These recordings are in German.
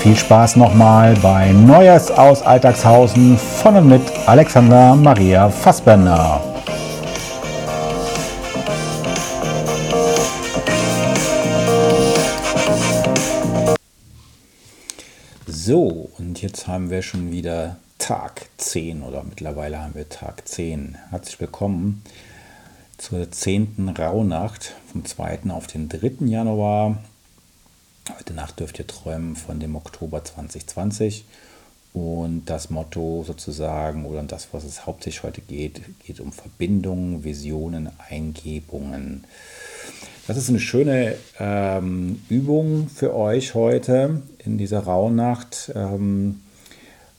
viel Spaß nochmal bei Neues aus Alltagshausen von und mit Alexander Maria Fassbender. So, und jetzt haben wir schon wieder Tag 10 oder mittlerweile haben wir Tag 10. Herzlich willkommen zur 10. Rauhnacht vom 2. auf den 3. Januar. Heute Nacht dürft ihr träumen von dem Oktober 2020. Und das Motto sozusagen oder das, was es hauptsächlich heute geht, geht um Verbindungen, Visionen, Eingebungen. Das ist eine schöne ähm, Übung für euch heute in dieser Rauhnacht, ähm,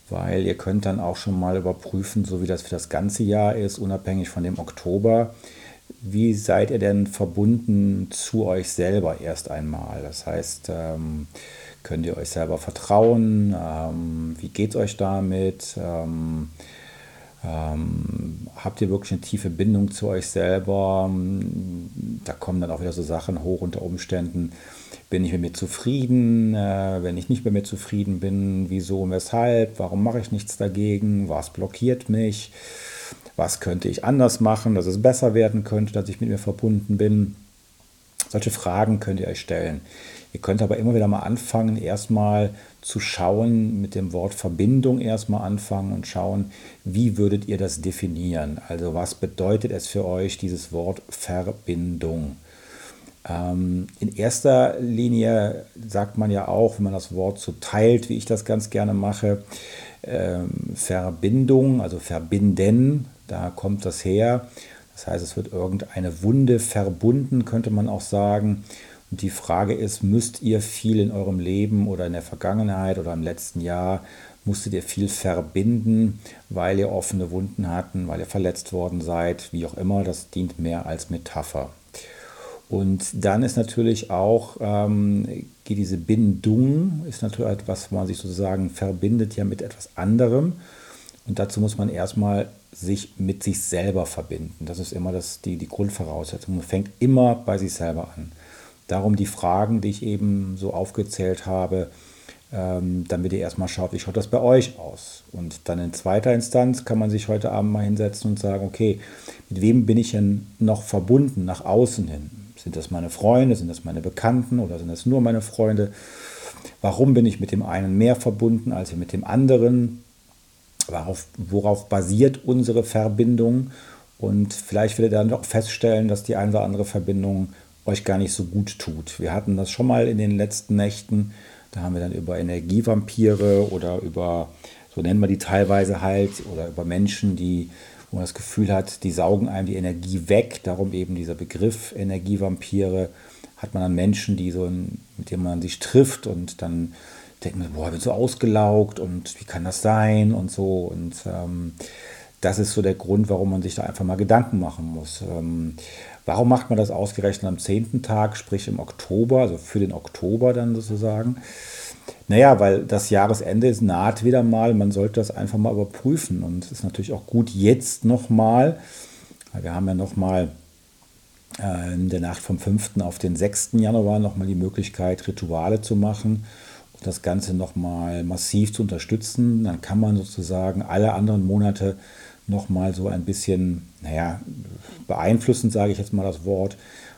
weil ihr könnt dann auch schon mal überprüfen, so wie das für das ganze Jahr ist, unabhängig von dem Oktober. Wie seid ihr denn verbunden zu euch selber erst einmal? Das heißt, ähm, könnt ihr euch selber vertrauen? Ähm, wie geht es euch damit? Ähm, habt ihr wirklich eine tiefe Bindung zu euch selber? Da kommen dann auch wieder so Sachen hoch unter Umständen. Bin ich mit mir zufrieden? Äh, wenn ich nicht mit mir zufrieden bin, wieso und weshalb? Warum mache ich nichts dagegen? Was blockiert mich? Was könnte ich anders machen, dass es besser werden könnte, dass ich mit mir verbunden bin? Solche Fragen könnt ihr euch stellen. Ihr könnt aber immer wieder mal anfangen, erstmal zu schauen, mit dem Wort Verbindung erstmal anfangen und schauen, wie würdet ihr das definieren? Also was bedeutet es für euch, dieses Wort Verbindung? Ähm, in erster Linie sagt man ja auch, wenn man das Wort so teilt, wie ich das ganz gerne mache, ähm, Verbindung, also verbinden, da kommt das her. Das heißt, es wird irgendeine Wunde verbunden, könnte man auch sagen. Und die Frage ist, müsst ihr viel in eurem Leben oder in der Vergangenheit oder im letzten Jahr, musstet ihr viel verbinden, weil ihr offene Wunden hatten, weil ihr verletzt worden seid, wie auch immer, das dient mehr als Metapher. Und dann ist natürlich auch, ähm, diese Bindung, ist natürlich etwas, wo man sich sozusagen verbindet ja mit etwas anderem. Und dazu muss man erstmal sich mit sich selber verbinden. Das ist immer das, die, die Grundvoraussetzung. Man fängt immer bei sich selber an. Darum die Fragen, die ich eben so aufgezählt habe, ähm, damit ihr erstmal schaut, wie schaut das bei euch aus. Und dann in zweiter Instanz kann man sich heute Abend mal hinsetzen und sagen, okay, mit wem bin ich denn noch verbunden nach außen hin? Sind das meine Freunde, sind das meine Bekannten oder sind das nur meine Freunde? Warum bin ich mit dem einen mehr verbunden als mit dem anderen? Worauf, worauf basiert unsere Verbindung? Und vielleicht werdet ihr dann doch feststellen, dass die eine oder andere Verbindung euch gar nicht so gut tut. Wir hatten das schon mal in den letzten Nächten. Da haben wir dann über Energievampire oder über, so nennen wir die teilweise halt, oder über Menschen, die, wo man das Gefühl hat, die saugen einem die Energie weg. Darum eben dieser Begriff Energievampire. Hat man dann Menschen, die so, mit denen man sich trifft und dann denkt man, boah, ich bin so ausgelaugt und wie kann das sein und so. Und ähm, das ist so der Grund, warum man sich da einfach mal Gedanken machen muss. Ähm, warum macht man das ausgerechnet am 10. Tag, sprich im Oktober, also für den Oktober dann sozusagen? Naja, weil das Jahresende ist naht wieder mal, man sollte das einfach mal überprüfen und es ist natürlich auch gut jetzt nochmal, wir haben ja nochmal äh, in der Nacht vom 5. auf den 6. Januar nochmal die Möglichkeit, Rituale zu machen das Ganze nochmal massiv zu unterstützen. Dann kann man sozusagen alle anderen Monate nochmal so ein bisschen, naja, beeinflussend sage ich jetzt mal das Wort,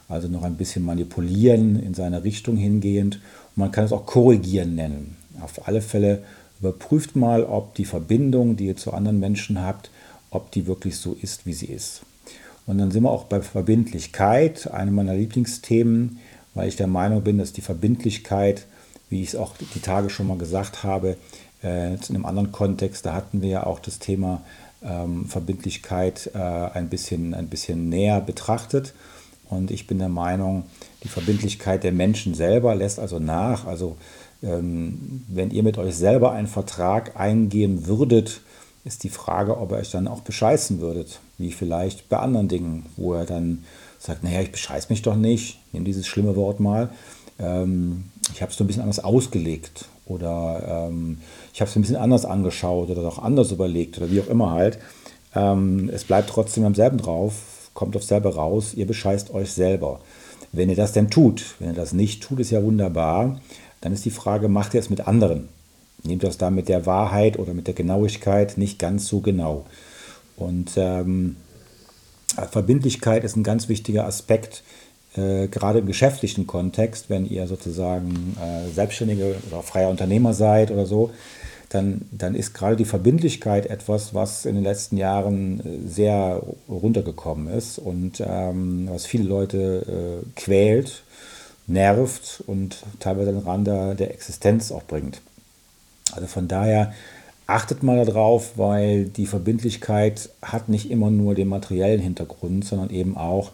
also noch ein bisschen manipulieren in seine Richtung hingehend. Und man kann es auch korrigieren nennen. Auf alle Fälle Überprüft mal, ob die Verbindung, die ihr zu anderen Menschen habt, ob die wirklich so ist, wie sie ist. Und dann sind wir auch bei Verbindlichkeit, einem meiner Lieblingsthemen, weil ich der Meinung bin, dass die Verbindlichkeit, wie ich es auch die Tage schon mal gesagt habe, äh, in einem anderen Kontext, da hatten wir ja auch das Thema ähm, Verbindlichkeit äh, ein, bisschen, ein bisschen näher betrachtet. Und ich bin der Meinung, die Verbindlichkeit der Menschen selber lässt also nach. Also ähm, wenn ihr mit euch selber einen Vertrag eingehen würdet, ist die Frage, ob ihr euch dann auch bescheißen würdet, wie vielleicht bei anderen Dingen, wo er dann sagt, naja, ich bescheiß mich doch nicht, nehme dieses schlimme Wort mal, ähm, ich habe es so ein bisschen anders ausgelegt oder ähm, ich habe es ein bisschen anders angeschaut oder auch anders überlegt oder wie auch immer halt. Ähm, es bleibt trotzdem am selben drauf, kommt auf selber raus, ihr bescheißt euch selber. Wenn ihr das denn tut, wenn ihr das nicht tut, ist ja wunderbar, dann ist die Frage, macht ihr es mit anderen? Nehmt das da mit der Wahrheit oder mit der Genauigkeit nicht ganz so genau. Und ähm, Verbindlichkeit ist ein ganz wichtiger Aspekt, äh, gerade im geschäftlichen Kontext, wenn ihr sozusagen äh, Selbstständige oder freier Unternehmer seid oder so, dann, dann ist gerade die Verbindlichkeit etwas, was in den letzten Jahren äh, sehr runtergekommen ist und ähm, was viele Leute äh, quält, nervt und teilweise den Rand der Existenz auch bringt. Also von daher achtet mal darauf, weil die Verbindlichkeit hat nicht immer nur den materiellen Hintergrund, sondern eben auch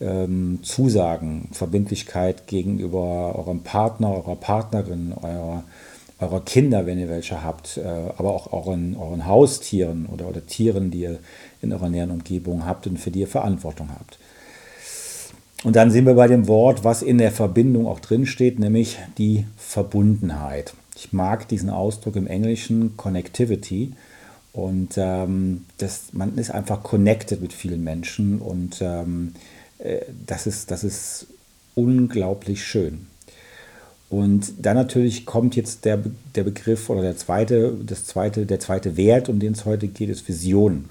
ähm, Zusagen, Verbindlichkeit gegenüber eurem Partner, eurer Partnerin, eurer, eurer Kinder, wenn ihr welche habt, äh, aber auch euren, euren Haustieren oder, oder Tieren, die ihr in eurer näheren Umgebung habt und für die ihr Verantwortung habt. Und dann sind wir bei dem Wort, was in der Verbindung auch drin steht, nämlich die Verbundenheit. Ich mag diesen Ausdruck im Englischen Connectivity. Und ähm, das, man ist einfach connected mit vielen Menschen und ähm, äh, das, ist, das ist unglaublich schön. Und dann natürlich kommt jetzt der, der Begriff oder der zweite, das zweite, der zweite Wert, um den es heute geht, ist Visionen.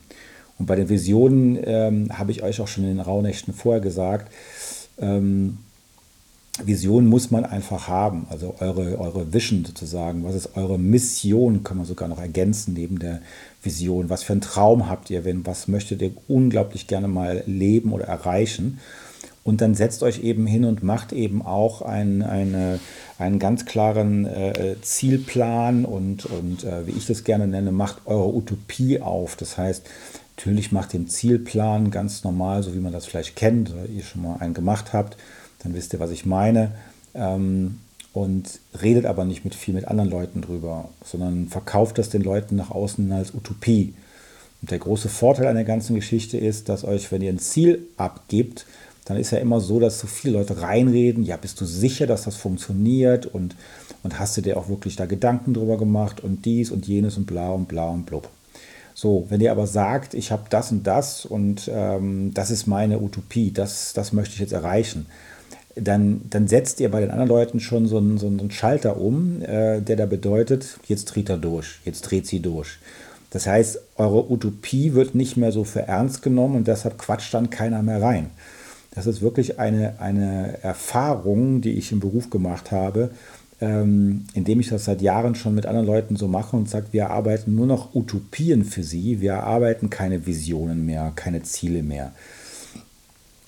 Und bei den Visionen ähm, habe ich euch auch schon in den Rauhnächten vorher gesagt, ähm, Vision muss man einfach haben, also eure, eure Vision sozusagen. Was ist eure Mission, kann man sogar noch ergänzen neben der Vision. Was für einen Traum habt ihr, wenn, was möchtet ihr unglaublich gerne mal leben oder erreichen? Und dann setzt euch eben hin und macht eben auch ein, eine, einen ganz klaren äh, Zielplan und, und äh, wie ich das gerne nenne, macht eure Utopie auf. Das heißt, natürlich macht den Zielplan ganz normal, so wie man das vielleicht kennt oder ihr schon mal einen gemacht habt dann wisst ihr, was ich meine. Ähm, und redet aber nicht mit viel mit anderen Leuten drüber, sondern verkauft das den Leuten nach außen als Utopie. Und der große Vorteil an der ganzen Geschichte ist, dass euch, wenn ihr ein Ziel abgibt, dann ist ja immer so, dass so viele Leute reinreden, ja, bist du sicher, dass das funktioniert und, und hast du dir auch wirklich da Gedanken drüber gemacht und dies und jenes und bla und bla und blub. So, wenn ihr aber sagt, ich habe das und das und ähm, das ist meine Utopie, das, das möchte ich jetzt erreichen, dann, dann setzt ihr bei den anderen Leuten schon so einen, so einen Schalter um, äh, der da bedeutet, jetzt dreht er durch, jetzt dreht sie durch. Das heißt, eure Utopie wird nicht mehr so für ernst genommen und deshalb quatscht dann keiner mehr rein. Das ist wirklich eine, eine Erfahrung, die ich im Beruf gemacht habe, ähm, indem ich das seit Jahren schon mit anderen Leuten so mache und sage, wir arbeiten nur noch Utopien für sie, wir arbeiten keine Visionen mehr, keine Ziele mehr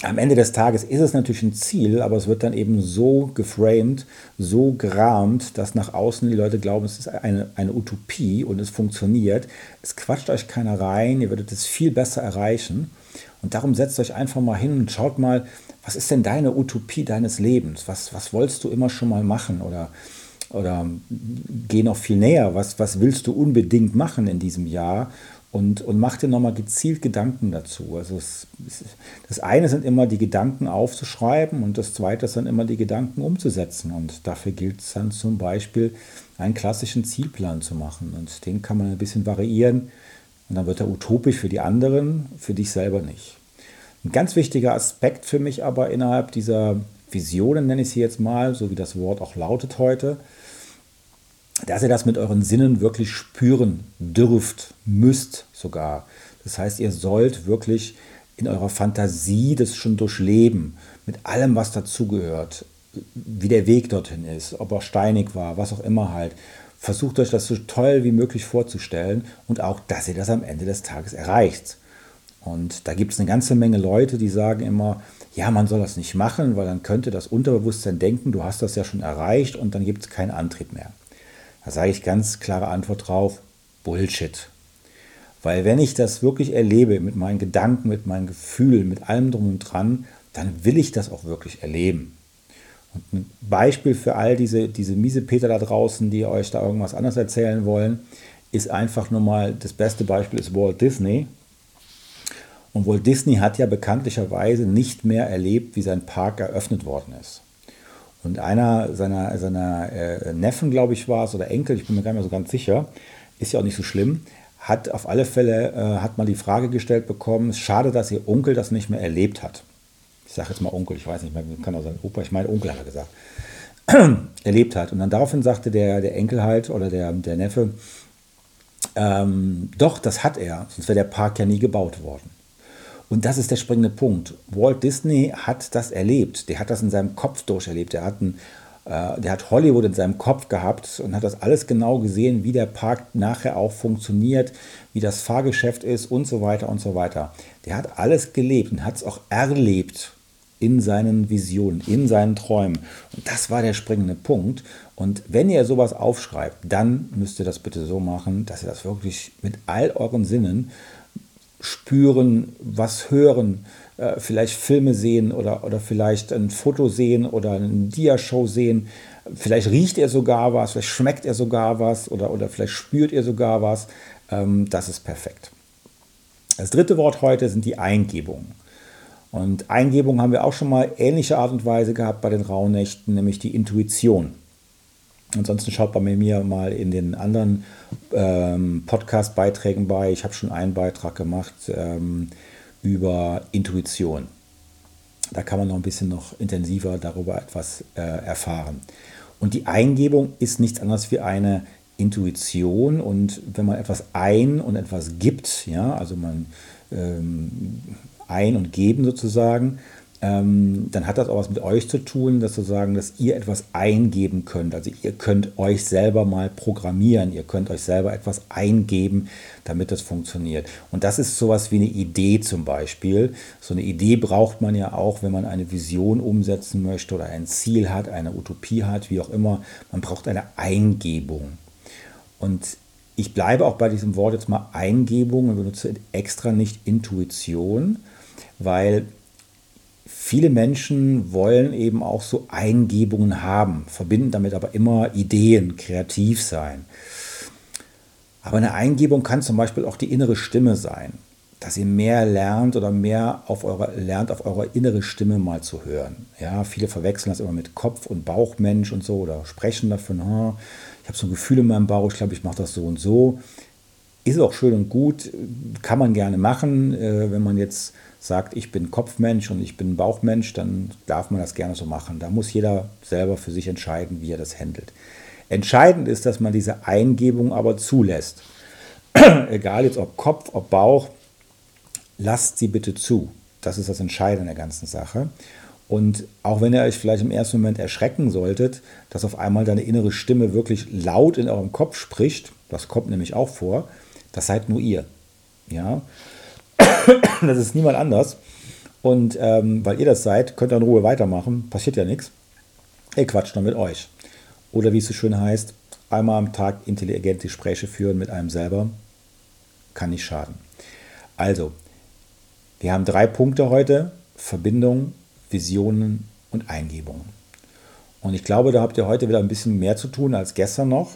am Ende des Tages ist es natürlich ein Ziel, aber es wird dann eben so geframed, so gerahmt, dass nach außen die Leute glauben, es ist eine, eine Utopie und es funktioniert. Es quatscht euch keiner rein, ihr werdet es viel besser erreichen. Und darum setzt euch einfach mal hin und schaut mal, was ist denn deine Utopie deines Lebens? Was, was wolltest du immer schon mal machen? Oder, oder geh noch viel näher, was, was willst du unbedingt machen in diesem Jahr? Und, und mach dir nochmal gezielt Gedanken dazu. Also es, das eine sind immer die Gedanken aufzuschreiben und das zweite sind immer die Gedanken umzusetzen. Und dafür gilt es dann zum Beispiel, einen klassischen Zielplan zu machen. Und den kann man ein bisschen variieren und dann wird er utopisch für die anderen, für dich selber nicht. Ein ganz wichtiger Aspekt für mich aber innerhalb dieser Visionen, nenne ich sie jetzt mal, so wie das Wort auch lautet heute, dass ihr das mit euren Sinnen wirklich spüren dürft, müsst sogar. Das heißt, ihr sollt wirklich in eurer Fantasie das schon durchleben, mit allem, was dazugehört, wie der Weg dorthin ist, ob er steinig war, was auch immer halt. Versucht euch das so toll wie möglich vorzustellen und auch, dass ihr das am Ende des Tages erreicht. Und da gibt es eine ganze Menge Leute, die sagen immer, ja, man soll das nicht machen, weil dann könnte das Unterbewusstsein denken, du hast das ja schon erreicht und dann gibt es keinen Antrieb mehr. Da sage ich ganz klare Antwort drauf, Bullshit. Weil wenn ich das wirklich erlebe mit meinen Gedanken, mit meinen Gefühlen, mit allem drum und dran, dann will ich das auch wirklich erleben. Und ein Beispiel für all diese, diese miese Peter da draußen, die euch da irgendwas anderes erzählen wollen, ist einfach nur mal, das beste Beispiel ist Walt Disney. Und Walt Disney hat ja bekanntlicherweise nicht mehr erlebt, wie sein Park eröffnet worden ist. Und einer seiner, seiner äh, Neffen, glaube ich, war es, oder Enkel, ich bin mir gar nicht mehr so ganz sicher, ist ja auch nicht so schlimm, hat auf alle Fälle äh, hat mal die Frage gestellt bekommen, schade, dass ihr Onkel das nicht mehr erlebt hat. Ich sage jetzt mal Onkel, ich weiß nicht mehr, kann auch sein Opa, ich meine Onkel hat er gesagt, erlebt hat. Und dann daraufhin sagte der, der Enkel halt oder der, der Neffe, ähm, doch, das hat er, sonst wäre der Park ja nie gebaut worden. Und das ist der springende Punkt. Walt Disney hat das erlebt. Der hat das in seinem Kopf durcherlebt. Der hat, ein, äh, der hat Hollywood in seinem Kopf gehabt und hat das alles genau gesehen, wie der Park nachher auch funktioniert, wie das Fahrgeschäft ist und so weiter und so weiter. Der hat alles gelebt und hat es auch erlebt in seinen Visionen, in seinen Träumen. Und das war der springende Punkt. Und wenn ihr sowas aufschreibt, dann müsst ihr das bitte so machen, dass ihr das wirklich mit all euren Sinnen spüren, was hören, äh, vielleicht Filme sehen oder, oder vielleicht ein Foto sehen oder eine Diashow sehen. Vielleicht riecht ihr sogar was, vielleicht schmeckt ihr sogar was oder, oder vielleicht spürt ihr sogar was. Ähm, das ist perfekt. Das dritte Wort heute sind die Eingebungen. Und Eingebungen haben wir auch schon mal ähnliche Art und Weise gehabt bei den Rauhnächten, nämlich die Intuition. Ansonsten schaut bei mir mal in den anderen ähm, Podcast-Beiträgen bei. Ich habe schon einen Beitrag gemacht ähm, über Intuition. Da kann man noch ein bisschen noch intensiver darüber etwas äh, erfahren. Und die Eingebung ist nichts anderes wie eine Intuition. Und wenn man etwas ein und etwas gibt, ja, also man ähm, ein und geben sozusagen, ähm, dann hat das auch was mit euch zu tun, dass sozusagen, dass ihr etwas eingeben könnt. Also ihr könnt euch selber mal programmieren, ihr könnt euch selber etwas eingeben, damit das funktioniert. Und das ist sowas wie eine Idee zum Beispiel. So eine Idee braucht man ja auch, wenn man eine Vision umsetzen möchte oder ein Ziel hat, eine Utopie hat, wie auch immer. Man braucht eine Eingebung. Und ich bleibe auch bei diesem Wort jetzt mal Eingebung und benutze extra nicht Intuition, weil viele Menschen wollen eben auch so Eingebungen haben, verbinden damit aber immer Ideen, kreativ sein. Aber eine Eingebung kann zum Beispiel auch die innere Stimme sein, dass ihr mehr lernt oder mehr auf eure, lernt, auf eure innere Stimme mal zu hören. Ja, viele verwechseln das immer mit Kopf- und Bauchmensch und so oder sprechen davon, oh, ich habe so ein Gefühl in meinem Bauch, ich glaube, ich mache das so und so. Ist auch schön und gut, kann man gerne machen, äh, wenn man jetzt sagt, ich bin Kopfmensch und ich bin Bauchmensch, dann darf man das gerne so machen. Da muss jeder selber für sich entscheiden, wie er das handelt. Entscheidend ist, dass man diese Eingebung aber zulässt. Egal jetzt ob Kopf, ob Bauch, lasst sie bitte zu. Das ist das Entscheidende in der ganzen Sache. Und auch wenn ihr euch vielleicht im ersten Moment erschrecken solltet, dass auf einmal deine innere Stimme wirklich laut in eurem Kopf spricht, das kommt nämlich auch vor, das seid nur ihr. Ja, das ist niemand anders. Und ähm, weil ihr das seid, könnt ihr in Ruhe weitermachen. Passiert ja nichts. Ihr quatscht dann mit euch. Oder wie es so schön heißt, einmal am Tag intelligente Gespräche führen mit einem selber. Kann nicht schaden. Also, wir haben drei Punkte heute. Verbindung, Visionen und Eingebungen. Und ich glaube, da habt ihr heute wieder ein bisschen mehr zu tun als gestern noch.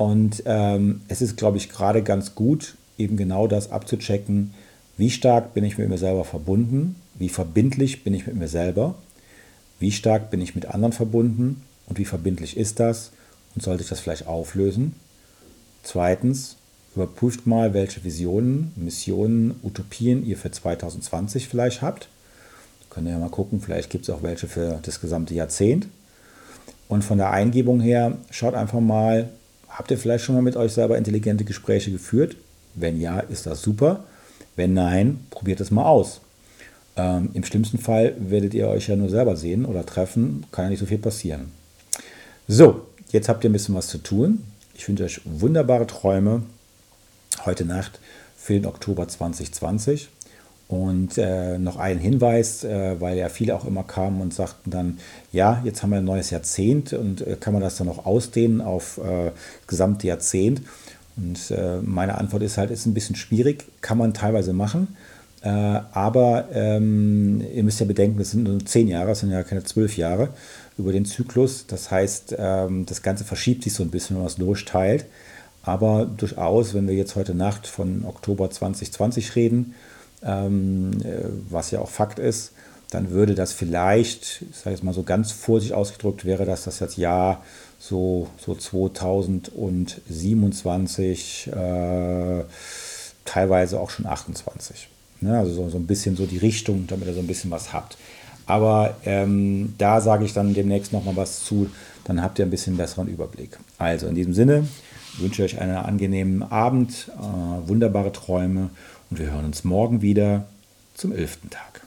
Und ähm, es ist, glaube ich, gerade ganz gut, eben genau das abzuchecken, wie stark bin ich mit mir selber verbunden? Wie verbindlich bin ich mit mir selber? Wie stark bin ich mit anderen verbunden? Und wie verbindlich ist das? Und sollte ich das vielleicht auflösen? Zweitens, überprüft mal, welche Visionen, Missionen, Utopien ihr für 2020 vielleicht habt. Könnt ihr ja mal gucken, vielleicht gibt es auch welche für das gesamte Jahrzehnt. Und von der Eingebung her, schaut einfach mal, habt ihr vielleicht schon mal mit euch selber intelligente Gespräche geführt? Wenn ja, ist das super. Wenn nein, probiert es mal aus. Ähm, Im schlimmsten Fall werdet ihr euch ja nur selber sehen oder treffen, kann ja nicht so viel passieren. So, jetzt habt ihr ein bisschen was zu tun. Ich wünsche euch wunderbare Träume heute Nacht für den Oktober 2020. Und äh, noch ein Hinweis, äh, weil ja viele auch immer kamen und sagten dann, ja, jetzt haben wir ein neues Jahrzehnt und äh, kann man das dann noch ausdehnen auf äh, das gesamte Jahrzehnt? Und äh, meine Antwort ist halt, ist ein bisschen schwierig, kann man teilweise machen. Äh, aber ähm, ihr müsst ja bedenken, das sind nur zehn Jahre, das sind ja keine zwölf Jahre über den Zyklus. Das heißt, ähm, das Ganze verschiebt sich so ein bisschen, wenn man es durchteilt. Aber durchaus, wenn wir jetzt heute Nacht von Oktober 2020 reden, äh, was ja auch Fakt ist, dann würde das vielleicht, ich sage jetzt mal so ganz vorsichtig ausgedrückt, wäre das das Jahr so, so 2027, äh, teilweise auch schon 28. Ne? Also so, so ein bisschen so die Richtung, damit ihr so ein bisschen was habt. Aber ähm, da sage ich dann demnächst nochmal was zu, dann habt ihr ein bisschen besseren Überblick. Also in diesem Sinne wünsche ich euch einen angenehmen Abend, äh, wunderbare Träume und wir hören uns morgen wieder zum elften Tag.